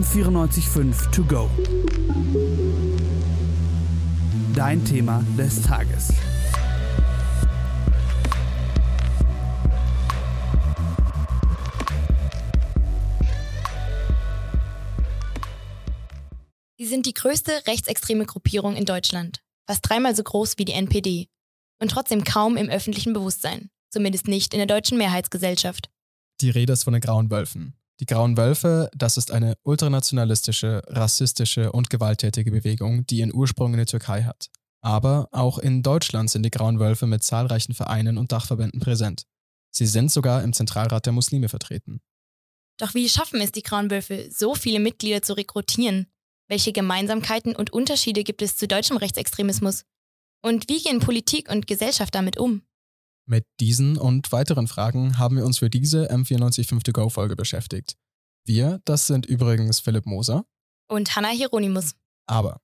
M945 To Go. Dein Thema des Tages. Sie sind die größte rechtsextreme Gruppierung in Deutschland, fast dreimal so groß wie die NPD und trotzdem kaum im öffentlichen Bewusstsein, zumindest nicht in der deutschen Mehrheitsgesellschaft. Die Rede ist von den Grauen Wölfen. Die Grauen Wölfe, das ist eine ultranationalistische, rassistische und gewalttätige Bewegung, die ihren Ursprung in der Türkei hat. Aber auch in Deutschland sind die Grauen Wölfe mit zahlreichen Vereinen und Dachverbänden präsent. Sie sind sogar im Zentralrat der Muslime vertreten. Doch wie schaffen es die Grauen Wölfe, so viele Mitglieder zu rekrutieren? Welche Gemeinsamkeiten und Unterschiede gibt es zu deutschem Rechtsextremismus? Und wie gehen Politik und Gesellschaft damit um? Mit diesen und weiteren Fragen haben wir uns für diese M945 To Go Folge beschäftigt. Wir, das sind übrigens Philipp Moser und Hanna Hieronymus. Aber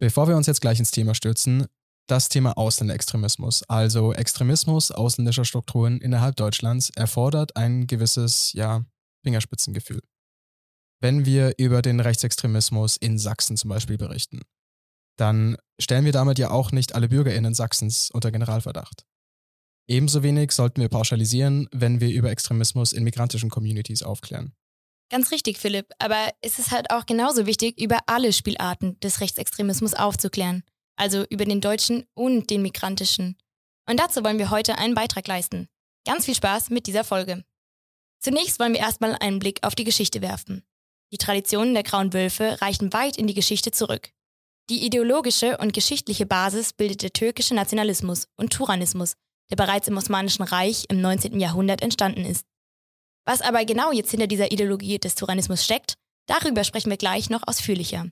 bevor wir uns jetzt gleich ins Thema stürzen, das Thema Ausländerextremismus, also Extremismus ausländischer Strukturen innerhalb Deutschlands, erfordert ein gewisses, ja, Fingerspitzengefühl. Wenn wir über den Rechtsextremismus in Sachsen zum Beispiel berichten, dann stellen wir damit ja auch nicht alle BürgerInnen Sachsens unter Generalverdacht. Ebenso wenig sollten wir pauschalisieren, wenn wir über Extremismus in migrantischen Communities aufklären. Ganz richtig, Philipp. Aber es ist halt auch genauso wichtig, über alle Spielarten des Rechtsextremismus aufzuklären. Also über den deutschen und den migrantischen. Und dazu wollen wir heute einen Beitrag leisten. Ganz viel Spaß mit dieser Folge. Zunächst wollen wir erstmal einen Blick auf die Geschichte werfen. Die Traditionen der Grauen Wölfe reichen weit in die Geschichte zurück. Die ideologische und geschichtliche Basis bildet der türkische Nationalismus und Turanismus, der bereits im Osmanischen Reich im 19. Jahrhundert entstanden ist. Was aber genau jetzt hinter dieser Ideologie des Tyrannismus steckt, darüber sprechen wir gleich noch ausführlicher.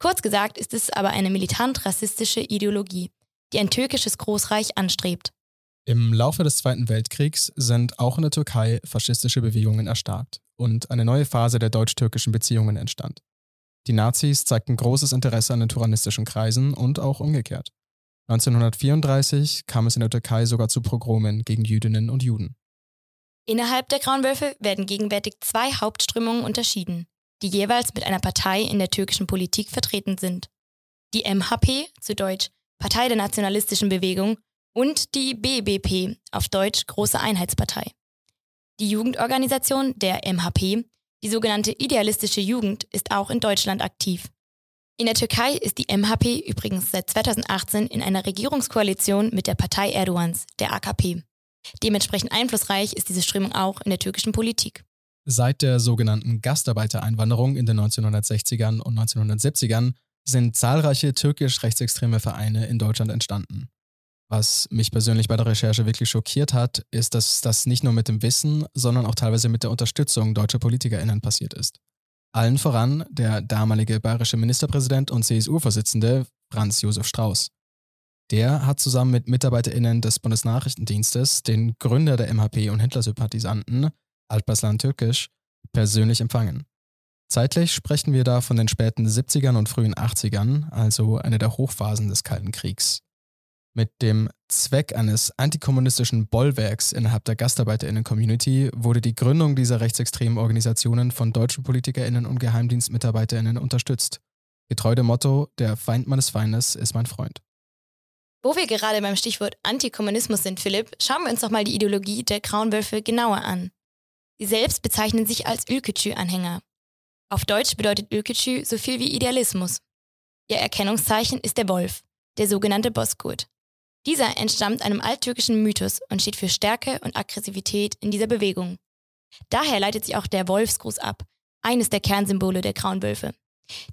Kurz gesagt ist es aber eine militant-rassistische Ideologie, die ein türkisches Großreich anstrebt. Im Laufe des Zweiten Weltkriegs sind auch in der Türkei faschistische Bewegungen erstarkt und eine neue Phase der deutsch-türkischen Beziehungen entstand. Die Nazis zeigten großes Interesse an den tyrannistischen Kreisen und auch umgekehrt. 1934 kam es in der Türkei sogar zu Pogromen gegen Jüdinnen und Juden. Innerhalb der Grauen Wölfe werden gegenwärtig zwei Hauptströmungen unterschieden, die jeweils mit einer Partei in der türkischen Politik vertreten sind. Die MHP, zu Deutsch Partei der Nationalistischen Bewegung, und die BBP, auf Deutsch Große Einheitspartei. Die Jugendorganisation der MHP, die sogenannte Idealistische Jugend, ist auch in Deutschland aktiv. In der Türkei ist die MHP übrigens seit 2018 in einer Regierungskoalition mit der Partei Erdogans, der AKP. Dementsprechend einflussreich ist diese Strömung auch in der türkischen Politik. Seit der sogenannten Gastarbeitereinwanderung in den 1960ern und 1970ern sind zahlreiche türkisch-rechtsextreme Vereine in Deutschland entstanden. Was mich persönlich bei der Recherche wirklich schockiert hat, ist, dass das nicht nur mit dem Wissen, sondern auch teilweise mit der Unterstützung deutscher PolitikerInnen passiert ist. Allen voran der damalige bayerische Ministerpräsident und CSU-Vorsitzende Franz Josef Strauß. Der hat zusammen mit MitarbeiterInnen des Bundesnachrichtendienstes den Gründer der MHP und Hitlersympathisanten, Alparslan Türkisch, persönlich empfangen. Zeitlich sprechen wir da von den späten 70ern und frühen 80ern, also eine der Hochphasen des Kalten Kriegs. Mit dem Zweck eines antikommunistischen Bollwerks innerhalb der Gastarbeiterinnen-Community wurde die Gründung dieser rechtsextremen Organisationen von deutschen Politikerinnen und Geheimdienstmitarbeiterinnen unterstützt. Getreu dem Motto, der Feind meines Feindes ist mein Freund. Wo wir gerade beim Stichwort Antikommunismus sind, Philipp, schauen wir uns doch mal die Ideologie der Grauen Wölfe genauer an. Sie selbst bezeichnen sich als Ülkücü-Anhänger. Auf Deutsch bedeutet Ülkücü so viel wie Idealismus. Ihr Erkennungszeichen ist der Wolf, der sogenannte Bozkurt. Dieser entstammt einem alttürkischen Mythos und steht für Stärke und Aggressivität in dieser Bewegung. Daher leitet sich auch der Wolfsgruß ab, eines der Kernsymbole der Grauen Wölfe.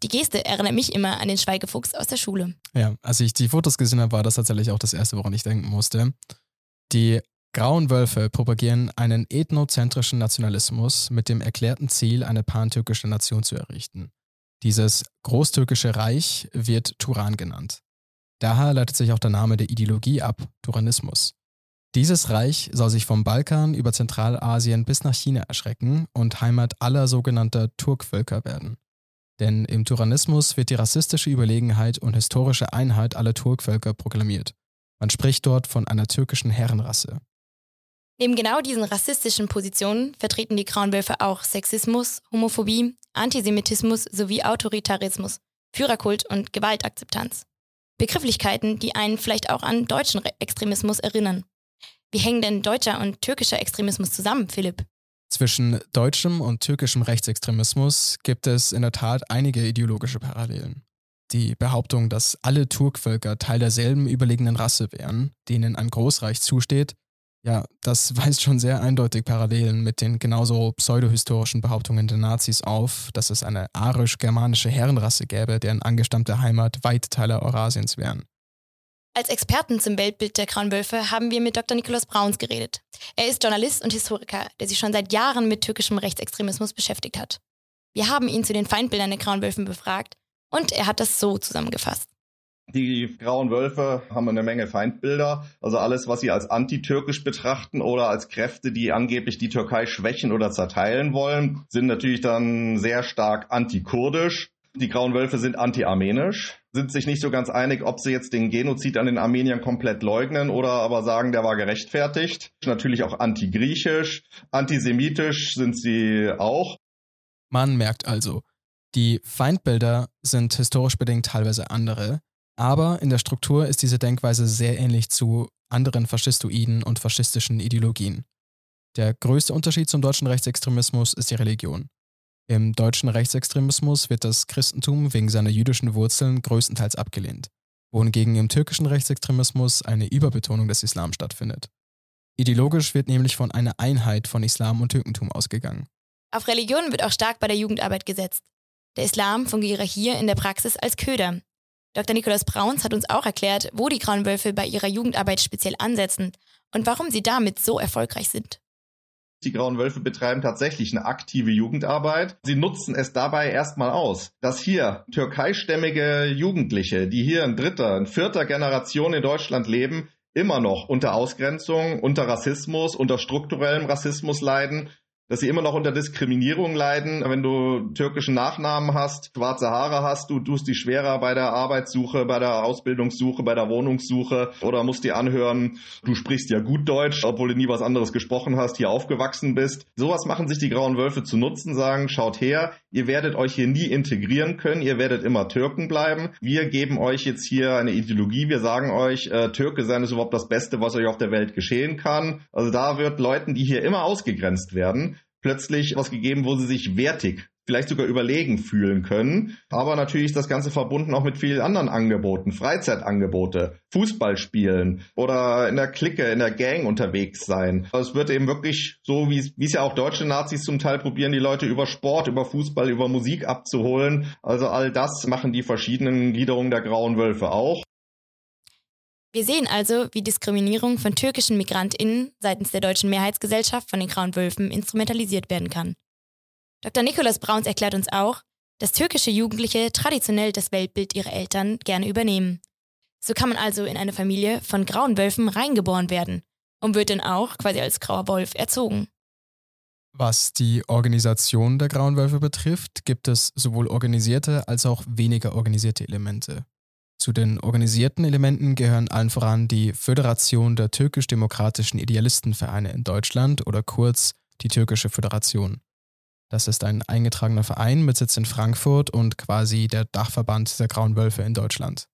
Die Geste erinnert mich immer an den Schweigefuchs aus der Schule. Ja, als ich die Fotos gesehen habe, war das tatsächlich auch das Erste, woran ich denken musste. Die Grauen Wölfe propagieren einen ethnozentrischen Nationalismus mit dem erklärten Ziel, eine pantürkische Nation zu errichten. Dieses Großtürkische Reich wird Turan genannt. Daher leitet sich auch der Name der Ideologie ab, Turanismus. Dieses Reich soll sich vom Balkan über Zentralasien bis nach China erschrecken und Heimat aller sogenannter Turkvölker werden. Denn im Turanismus wird die rassistische Überlegenheit und historische Einheit aller Turkvölker proklamiert. Man spricht dort von einer türkischen Herrenrasse. Neben genau diesen rassistischen Positionen vertreten die Grauen Wölfe auch Sexismus, Homophobie, Antisemitismus sowie Autoritarismus, Führerkult und Gewaltakzeptanz. Begrifflichkeiten, die einen vielleicht auch an deutschen Extremismus erinnern. Wie hängen denn deutscher und türkischer Extremismus zusammen, Philipp? Zwischen deutschem und türkischem Rechtsextremismus gibt es in der Tat einige ideologische Parallelen. Die Behauptung, dass alle Turkvölker Teil derselben überlegenen Rasse wären, denen ein Großreich zusteht, ja, das weist schon sehr eindeutig Parallelen mit den genauso pseudohistorischen Behauptungen der Nazis auf, dass es eine arisch-germanische Herrenrasse gäbe, deren angestammte Heimat weite Teile Eurasiens wären. Als Experten zum Weltbild der Grauen Wölfe haben wir mit Dr. Nikolaus Brauns geredet. Er ist Journalist und Historiker, der sich schon seit Jahren mit türkischem Rechtsextremismus beschäftigt hat. Wir haben ihn zu den Feindbildern der Grauen Wölfen befragt und er hat das so zusammengefasst. Die Grauen Wölfe haben eine Menge Feindbilder. Also alles, was sie als antitürkisch betrachten oder als Kräfte, die angeblich die Türkei schwächen oder zerteilen wollen, sind natürlich dann sehr stark antikurdisch. Die Grauen Wölfe sind anti-armenisch, sind sich nicht so ganz einig, ob sie jetzt den Genozid an den Armeniern komplett leugnen oder aber sagen, der war gerechtfertigt. Natürlich auch anti-griechisch, antisemitisch sind sie auch. Man merkt also, die Feindbilder sind historisch bedingt teilweise andere, aber in der Struktur ist diese Denkweise sehr ähnlich zu anderen faschistoiden und faschistischen Ideologien. Der größte Unterschied zum deutschen Rechtsextremismus ist die Religion. Im deutschen Rechtsextremismus wird das Christentum wegen seiner jüdischen Wurzeln größtenteils abgelehnt, wohingegen im türkischen Rechtsextremismus eine Überbetonung des Islam stattfindet. Ideologisch wird nämlich von einer Einheit von Islam und Türkentum ausgegangen. Auf Religion wird auch stark bei der Jugendarbeit gesetzt. Der Islam fungiere hier in der Praxis als Köder. Dr. Nikolaus Brauns hat uns auch erklärt, wo die Grauen Wölfe bei ihrer Jugendarbeit speziell ansetzen und warum sie damit so erfolgreich sind. Die Grauen Wölfe betreiben tatsächlich eine aktive Jugendarbeit. Sie nutzen es dabei erstmal aus, dass hier türkeistämmige Jugendliche, die hier in dritter, in vierter Generation in Deutschland leben, immer noch unter Ausgrenzung, unter Rassismus, unter strukturellem Rassismus leiden dass sie immer noch unter Diskriminierung leiden. Wenn du türkischen Nachnamen hast, schwarze Haare hast, du tust die schwerer bei der Arbeitssuche, bei der Ausbildungssuche, bei der Wohnungssuche oder musst dir anhören, du sprichst ja gut Deutsch, obwohl du nie was anderes gesprochen hast, hier aufgewachsen bist. Sowas machen sich die Grauen Wölfe zu nutzen, sagen, schaut her, ihr werdet euch hier nie integrieren können, ihr werdet immer Türken bleiben. Wir geben euch jetzt hier eine Ideologie, wir sagen euch, äh, Türke sein ist überhaupt das Beste, was euch auf der Welt geschehen kann. Also da wird Leuten, die hier immer ausgegrenzt werden, plötzlich was gegeben, wo sie sich wertig vielleicht sogar überlegen fühlen können. Aber natürlich ist das Ganze verbunden auch mit vielen anderen Angeboten, Freizeitangebote, Fußball spielen oder in der Clique, in der Gang unterwegs sein. Es wird eben wirklich so, wie es ja auch deutsche Nazis zum Teil probieren, die Leute über Sport, über Fußball, über Musik abzuholen. Also all das machen die verschiedenen Gliederungen der Grauen Wölfe auch. Wir sehen also, wie Diskriminierung von türkischen MigrantInnen seitens der deutschen Mehrheitsgesellschaft von den Grauen Wölfen instrumentalisiert werden kann. Dr. Nikolaus Brauns erklärt uns auch, dass türkische Jugendliche traditionell das Weltbild ihrer Eltern gerne übernehmen. So kann man also in eine Familie von grauen Wölfen reingeboren werden und wird dann auch quasi als grauer Wolf erzogen. Was die Organisation der Grauen Wölfe betrifft, gibt es sowohl organisierte als auch weniger organisierte Elemente. Zu den organisierten Elementen gehören allen voran die Föderation der türkisch-demokratischen Idealistenvereine in Deutschland oder kurz die Türkische Föderation. Das ist ein eingetragener Verein mit Sitz in Frankfurt und quasi der Dachverband der Grauen Wölfe in Deutschland.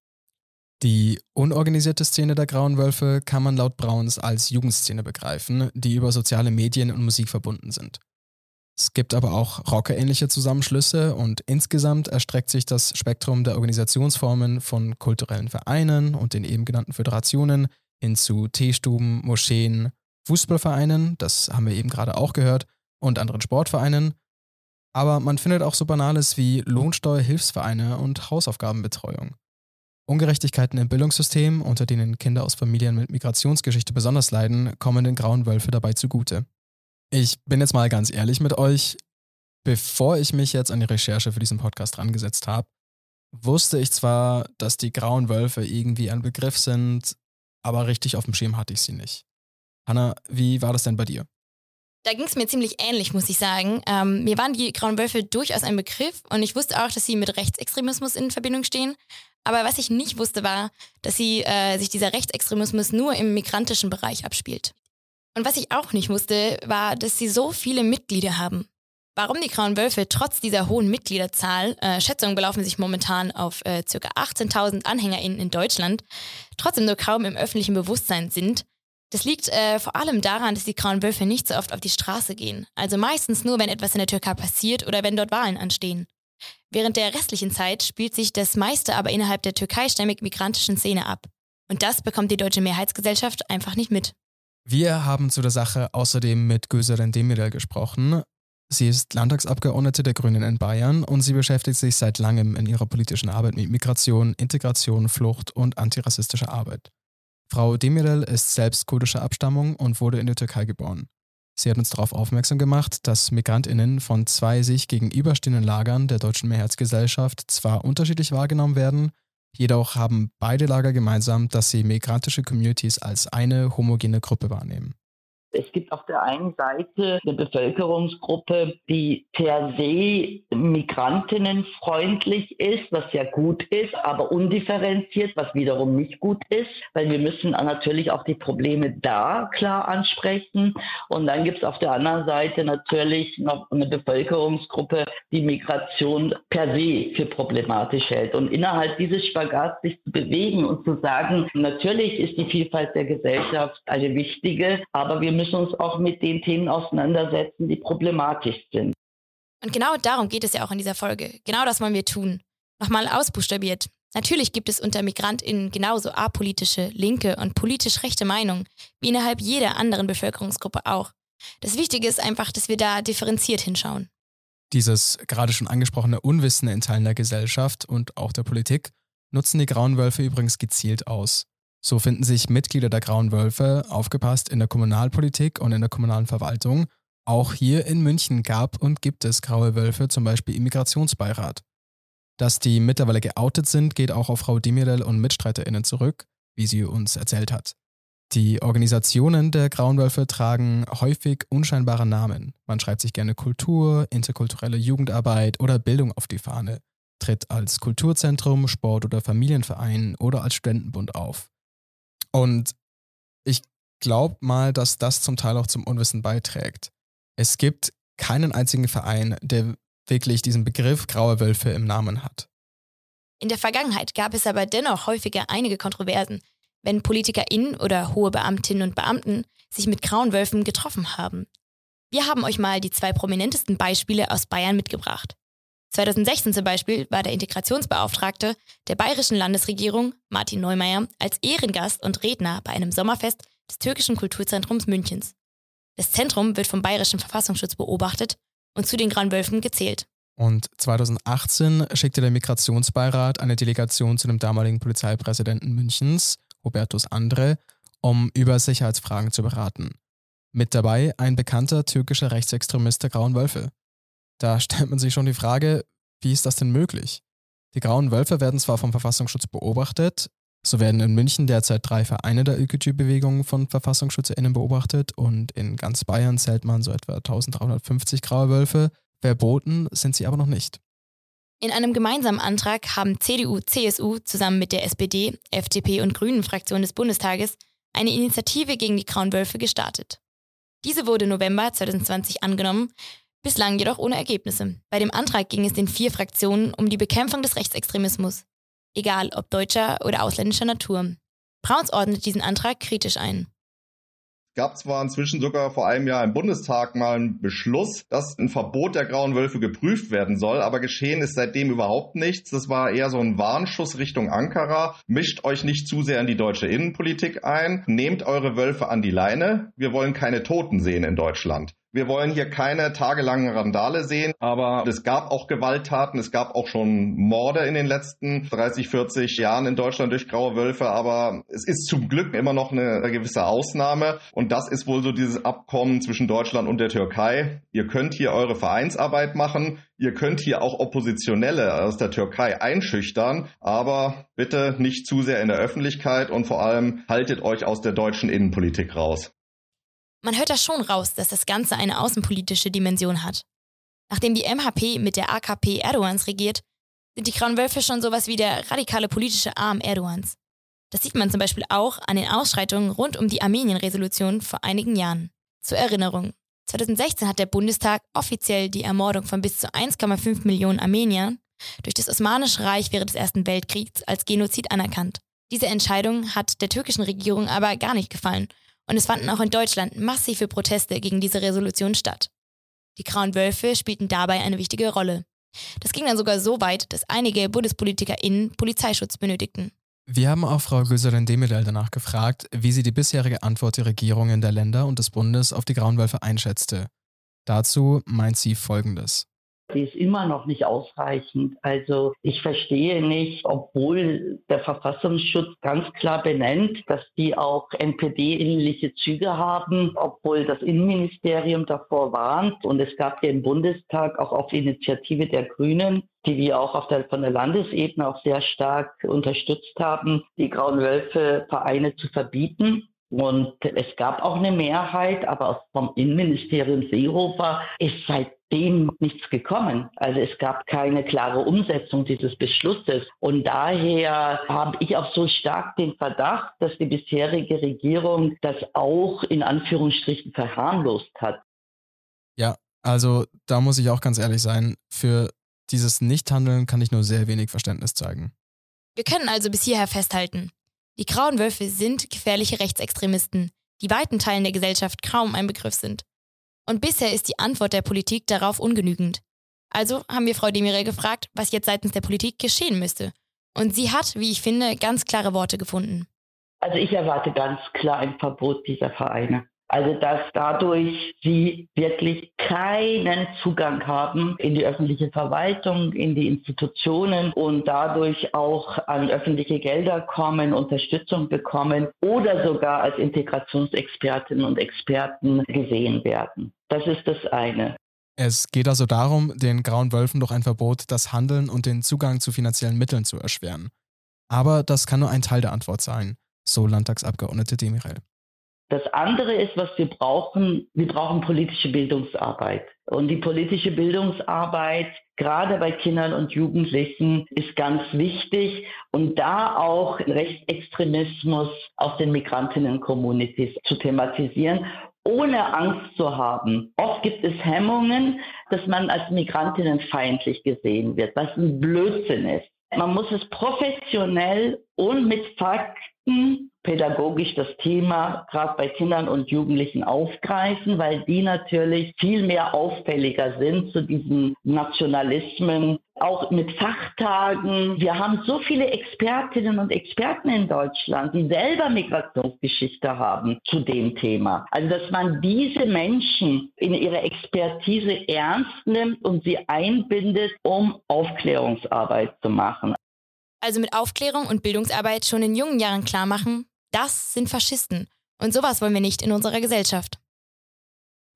Die unorganisierte Szene der Grauen Wölfe kann man laut Brauns als Jugendszene begreifen, die über soziale Medien und Musik verbunden sind. Es gibt aber auch rockerähnliche Zusammenschlüsse und insgesamt erstreckt sich das Spektrum der Organisationsformen von kulturellen Vereinen und den eben genannten Föderationen hin zu Teestuben, Moscheen, Fußballvereinen, das haben wir eben gerade auch gehört, und anderen Sportvereinen. Aber man findet auch so Banales wie Lohnsteuerhilfsvereine und Hausaufgabenbetreuung. Ungerechtigkeiten im Bildungssystem, unter denen Kinder aus Familien mit Migrationsgeschichte besonders leiden, kommen den grauen Wölfe dabei zugute. Ich bin jetzt mal ganz ehrlich mit euch. Bevor ich mich jetzt an die Recherche für diesen Podcast rangesetzt habe, wusste ich zwar, dass die grauen Wölfe irgendwie ein Begriff sind, aber richtig auf dem Schirm hatte ich sie nicht. Hanna, wie war das denn bei dir? Da ging es mir ziemlich ähnlich, muss ich sagen. Ähm, mir waren die grauen Wölfe durchaus ein Begriff und ich wusste auch, dass sie mit Rechtsextremismus in Verbindung stehen. Aber was ich nicht wusste, war, dass sie, äh, sich dieser Rechtsextremismus nur im migrantischen Bereich abspielt. Und was ich auch nicht wusste, war, dass sie so viele Mitglieder haben. Warum die Grauen Wölfe trotz dieser hohen Mitgliederzahl, äh, Schätzungen belaufen sich momentan auf äh, ca. 18.000 AnhängerInnen in Deutschland, trotzdem nur kaum im öffentlichen Bewusstsein sind, das liegt äh, vor allem daran, dass die Grauen Wölfe nicht so oft auf die Straße gehen. Also meistens nur, wenn etwas in der Türkei passiert oder wenn dort Wahlen anstehen. Während der restlichen Zeit spielt sich das meiste aber innerhalb der türkeistämmig migrantischen Szene ab. Und das bekommt die deutsche Mehrheitsgesellschaft einfach nicht mit. Wir haben zu der Sache außerdem mit Göserin Demirel gesprochen. Sie ist Landtagsabgeordnete der Grünen in Bayern und sie beschäftigt sich seit langem in ihrer politischen Arbeit mit Migration, Integration, Flucht und antirassistischer Arbeit. Frau Demirel ist selbst kurdischer Abstammung und wurde in der Türkei geboren. Sie hat uns darauf aufmerksam gemacht, dass Migrantinnen von zwei sich gegenüberstehenden Lagern der deutschen Mehrheitsgesellschaft zwar unterschiedlich wahrgenommen werden, jedoch haben beide Lager gemeinsam, dass sie migrantische Communities als eine homogene Gruppe wahrnehmen. Es gibt auf der einen Seite eine Bevölkerungsgruppe, die per se migrantinnenfreundlich ist, was ja gut ist, aber undifferenziert, was wiederum nicht gut ist, weil wir müssen natürlich auch die Probleme da klar ansprechen. Und dann gibt es auf der anderen Seite natürlich noch eine Bevölkerungsgruppe, die Migration per se für problematisch hält. Und innerhalb dieses Spagats sich zu bewegen und zu sagen, natürlich ist die Vielfalt der Gesellschaft eine wichtige, aber wir müssen uns auch mit den Themen auseinandersetzen, die problematisch sind. Und genau darum geht es ja auch in dieser Folge. Genau das wollen wir tun. Nochmal ausbuchstabiert. Natürlich gibt es unter MigrantInnen genauso apolitische, linke und politisch rechte Meinungen, wie innerhalb jeder anderen Bevölkerungsgruppe auch. Das Wichtige ist einfach, dass wir da differenziert hinschauen. Dieses gerade schon angesprochene Unwissen in Teilen der Gesellschaft und auch der Politik nutzen die Grauen Wölfe übrigens gezielt aus. So finden sich Mitglieder der Grauen Wölfe, aufgepasst, in der Kommunalpolitik und in der kommunalen Verwaltung. Auch hier in München gab und gibt es Graue Wölfe, zum Beispiel Immigrationsbeirat. Dass die mittlerweile geoutet sind, geht auch auf Frau Demirel und MitstreiterInnen zurück, wie sie uns erzählt hat. Die Organisationen der Grauen Wölfe tragen häufig unscheinbare Namen. Man schreibt sich gerne Kultur, interkulturelle Jugendarbeit oder Bildung auf die Fahne, tritt als Kulturzentrum, Sport- oder Familienverein oder als Studentenbund auf. Und ich glaube mal, dass das zum Teil auch zum Unwissen beiträgt. Es gibt keinen einzigen Verein, der wirklich diesen Begriff graue Wölfe im Namen hat. In der Vergangenheit gab es aber dennoch häufiger einige Kontroversen, wenn PolitikerInnen oder hohe Beamtinnen und Beamten sich mit grauen Wölfen getroffen haben. Wir haben euch mal die zwei prominentesten Beispiele aus Bayern mitgebracht. 2016 zum Beispiel war der Integrationsbeauftragte der bayerischen Landesregierung, Martin Neumeier, als Ehrengast und Redner bei einem Sommerfest des türkischen Kulturzentrums Münchens. Das Zentrum wird vom bayerischen Verfassungsschutz beobachtet und zu den Grauen Wölfen gezählt. Und 2018 schickte der Migrationsbeirat eine Delegation zu dem damaligen Polizeipräsidenten Münchens, Hubertus Andre, um über Sicherheitsfragen zu beraten. Mit dabei ein bekannter türkischer Rechtsextremist der Grauen Wölfe, da stellt man sich schon die Frage, wie ist das denn möglich? Die grauen Wölfe werden zwar vom Verfassungsschutz beobachtet, so werden in München derzeit drei Vereine der ÖKG-Bewegung von VerfassungsschutzerInnen beobachtet und in ganz Bayern zählt man so etwa 1350 graue Wölfe. Verboten sind sie aber noch nicht. In einem gemeinsamen Antrag haben CDU, CSU zusammen mit der SPD, FDP und Grünen-Fraktion des Bundestages eine Initiative gegen die Grauen Wölfe gestartet. Diese wurde November 2020 angenommen bislang jedoch ohne Ergebnisse. Bei dem Antrag ging es den vier Fraktionen um die Bekämpfung des Rechtsextremismus, egal ob deutscher oder ausländischer Natur. Brauns ordnet diesen Antrag kritisch ein gab zwar inzwischen sogar vor einem Jahr im Bundestag mal einen Beschluss, dass ein Verbot der grauen Wölfe geprüft werden soll, aber geschehen ist seitdem überhaupt nichts. Das war eher so ein Warnschuss Richtung Ankara. Mischt euch nicht zu sehr in die deutsche Innenpolitik ein. Nehmt eure Wölfe an die Leine. Wir wollen keine Toten sehen in Deutschland. Wir wollen hier keine tagelangen Randale sehen, aber es gab auch Gewalttaten, es gab auch schon Morde in den letzten 30, 40 Jahren in Deutschland durch graue Wölfe, aber es ist zum Glück immer noch eine, gewisse Ausnahme und das ist wohl so dieses Abkommen zwischen Deutschland und der Türkei. Ihr könnt hier eure Vereinsarbeit machen, ihr könnt hier auch Oppositionelle aus der Türkei einschüchtern, aber bitte nicht zu sehr in der Öffentlichkeit und vor allem haltet euch aus der deutschen Innenpolitik raus. Man hört da schon raus, dass das Ganze eine außenpolitische Dimension hat. Nachdem die MHP mit der AKP Erdogans regiert, sind die Grauen Wölfe schon sowas wie der radikale politische Arm Erdogans. Das sieht man zum Beispiel auch an den Ausschreitungen rund um die Armenien-Resolution vor einigen Jahren. Zur Erinnerung, 2016 hat der Bundestag offiziell die Ermordung von bis zu 1,5 Millionen Armeniern durch das Osmanische Reich während des Ersten Weltkriegs als Genozid anerkannt. Diese Entscheidung hat der türkischen Regierung aber gar nicht gefallen und es fanden auch in Deutschland massive Proteste gegen diese Resolution statt. Die Grauen Wölfe spielten dabei eine wichtige Rolle. Das ging dann sogar so weit, dass einige BundespolitikerInnen Polizeischutz benötigten. Wir haben auch Frau Göserin Demirel danach gefragt, wie sie die bisherige Antwort der Regierungen der Länder und des Bundes auf die Grauen Wölfe einschätzte. Dazu meint sie Folgendes. Die ist immer noch nicht ausreichend. Also ich verstehe nicht, obwohl der Verfassungsschutz ganz klar benennt, dass die auch NPD-ähnliche Züge haben, obwohl das Innenministerium davor warnt. Und es gab ja im Bundestag auch auf Initiative der Grünen die wir auch auf der, von der Landesebene auch sehr stark unterstützt haben, die Grauen Wölfe Vereine zu verbieten. Und es gab auch eine Mehrheit, aber vom Innenministerium Seehofer ist seitdem nichts gekommen. Also es gab keine klare Umsetzung dieses Beschlusses. Und daher habe ich auch so stark den Verdacht, dass die bisherige Regierung das auch in Anführungsstrichen verharmlost hat. Ja, also da muss ich auch ganz ehrlich sein, für dieses Nichthandeln kann ich nur sehr wenig Verständnis zeigen. Wir können also bis hierher festhalten. Die Grauen Wölfe sind gefährliche Rechtsextremisten, die weiten Teilen der Gesellschaft kaum ein Begriff sind. Und bisher ist die Antwort der Politik darauf ungenügend. Also haben wir Frau Demirel gefragt, was jetzt seitens der Politik geschehen müsste. Und sie hat, wie ich finde, ganz klare Worte gefunden. Also ich erwarte ganz klar ein Verbot dieser Vereine. Also dass dadurch sie wirklich keinen Zugang haben in die öffentliche Verwaltung, in die Institutionen und dadurch auch an öffentliche Gelder kommen, Unterstützung bekommen oder sogar als Integrationsexpertinnen und Experten gesehen werden. Das ist das eine. Es geht also darum, den Grauen Wölfen durch ein Verbot das Handeln und den Zugang zu finanziellen Mitteln zu erschweren. Aber das kann nur ein Teil der Antwort sein, so Landtagsabgeordnete Demirel. Das andere ist, was wir brauchen, wir brauchen politische Bildungsarbeit. Und die politische Bildungsarbeit, gerade bei Kindern und Jugendlichen, ist ganz wichtig. Und da auch Rechtsextremismus aus den Migrantinnen-Communities zu thematisieren ohne Angst zu haben. Oft gibt es Hemmungen, dass man als migrantinnenfeindlich gesehen wird, was ein Blödsinn ist. Man muss es professionell und mit Fakten pädagogisch das Thema gerade bei Kindern und Jugendlichen aufgreifen, weil die natürlich viel mehr auffälliger sind zu diesen Nationalismen, auch mit Fachtagen. Wir haben so viele Expertinnen und Experten in Deutschland, die selber Migrationsgeschichte haben zu dem Thema. Also dass man diese Menschen in ihrer Expertise ernst nimmt und sie einbindet, um Aufklärungsarbeit zu machen. Also mit Aufklärung und Bildungsarbeit schon in jungen Jahren klar machen, das sind Faschisten. Und sowas wollen wir nicht in unserer Gesellschaft.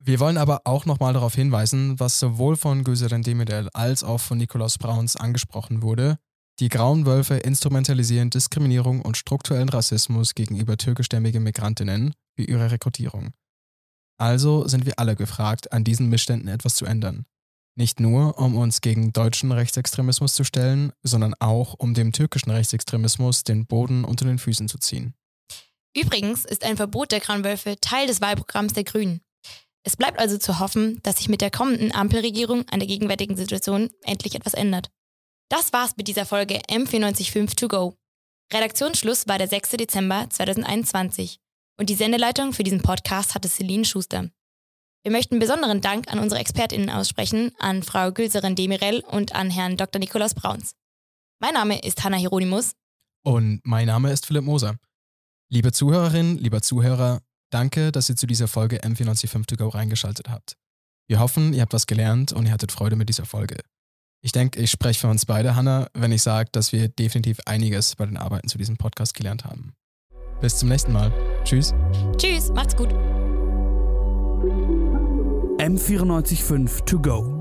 Wir wollen aber auch nochmal darauf hinweisen, was sowohl von Göserin Demidel als auch von Nikolaus Brauns angesprochen wurde. Die Grauen Wölfe instrumentalisieren Diskriminierung und strukturellen Rassismus gegenüber türkischstämmige Migrantinnen wie ihre Rekrutierung. Also sind wir alle gefragt, an diesen Missständen etwas zu ändern. Nicht nur, um uns gegen deutschen Rechtsextremismus zu stellen, sondern auch, um dem türkischen Rechtsextremismus den Boden unter den Füßen zu ziehen. Übrigens ist ein Verbot der Kranwölfe Teil des Wahlprogramms der Grünen. Es bleibt also zu hoffen, dass sich mit der kommenden Ampelregierung an der gegenwärtigen Situation endlich etwas ändert. Das war's mit dieser Folge M945 To Go. Redaktionsschluss war der 6. Dezember 2021 und die Sendeleitung für diesen Podcast hatte Celine Schuster. Wir möchten besonderen Dank an unsere ExpertInnen aussprechen, an Frau Gülserin Demirel und an Herrn Dr. Nikolaus Brauns. Mein Name ist Hanna Hieronymus. Und mein Name ist Philipp Moser. Liebe Zuhörerinnen, lieber Zuhörer, danke, dass ihr zu dieser Folge M495 To Go reingeschaltet habt. Wir hoffen, ihr habt was gelernt und ihr hattet Freude mit dieser Folge. Ich denke, ich spreche für uns beide, Hanna, wenn ich sage, dass wir definitiv einiges bei den Arbeiten zu diesem Podcast gelernt haben. Bis zum nächsten Mal. Tschüss. Tschüss, macht's gut. M945 To Go